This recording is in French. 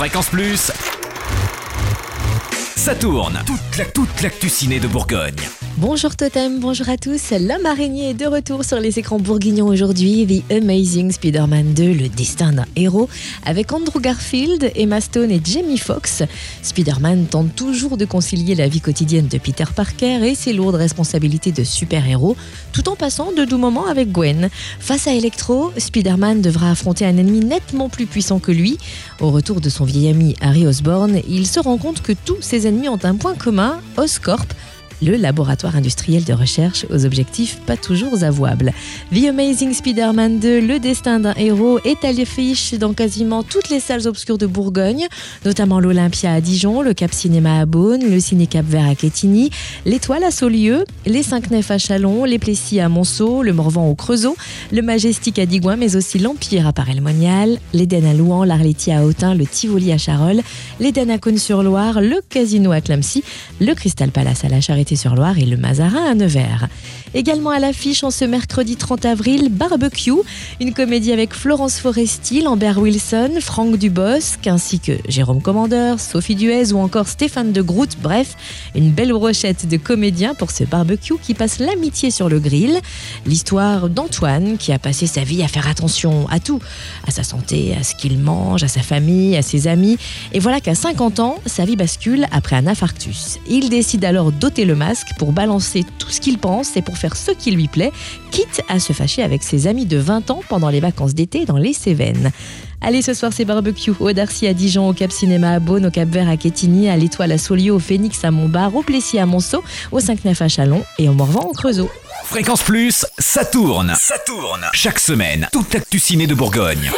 Fréquence Plus. Ça tourne. Toute la toute l'actu de Bourgogne. Bonjour Totem, bonjour à tous. L'homme araignée est de retour sur les écrans bourguignons aujourd'hui. The Amazing Spider-Man 2, le destin d'un héros, avec Andrew Garfield, Emma Stone et Jamie Foxx. Spider-Man tente toujours de concilier la vie quotidienne de Peter Parker et ses lourdes responsabilités de super-héros, tout en passant de doux moments avec Gwen. Face à Electro, Spider-Man devra affronter un ennemi nettement plus puissant que lui. Au retour de son vieil ami Harry Osborn, il se rend compte que tous ses ennemis ont un point commun, Oscorp le laboratoire industriel de recherche aux objectifs pas toujours avouables. The Amazing Spider-Man 2, le destin d'un héros, est à l'affiche dans quasiment toutes les salles obscures de Bourgogne, notamment l'Olympia à Dijon, le Cap Cinéma à Beaune, le Ciné Cap Vert à Quetigny, l'Étoile à Saulieu, les Cinq Nefs à Chalon, les Plessis à Monceau, le Morvan au Creusot, le Majestic à Digoin, mais aussi l'Empire à Paray-le-Monial, l'Éden à Louan, l'Arletti à Autun, le Tivoli à Charolles, l'Éden à Cône-sur-Loire, le Casino à Clamcy, le Crystal Palace à la Charité sur loire et le Mazarin à Nevers. Également à l'affiche en ce mercredi 30 avril, Barbecue, une comédie avec Florence Foresti, Lambert Wilson, Franck Dubosc, ainsi que Jérôme Commandeur, Sophie Duez ou encore Stéphane de Groot. Bref, une belle brochette de comédiens pour ce barbecue qui passe l'amitié sur le grill. L'histoire d'Antoine qui a passé sa vie à faire attention à tout, à sa santé, à ce qu'il mange, à sa famille, à ses amis. Et voilà qu'à 50 ans, sa vie bascule après un infarctus. Il décide alors d'ôter le masque pour balancer tout ce qu'il pense et pour faire ce qui lui plaît, quitte à se fâcher avec ses amis de 20 ans pendant les vacances d'été dans les Cévennes. Allez, ce soir, c'est barbecue au Darcy à Dijon, au Cap Cinéma à Beaune, au Cap Vert à Quetigny, à l'Étoile à Saulieu, au Phoenix à Montbar, au Plessis à Monceau, au 5-9 à Chalon et au Morvan au Creusot. Fréquence Plus, ça tourne. Ça tourne. Chaque semaine, toute l'actu ciné de Bourgogne.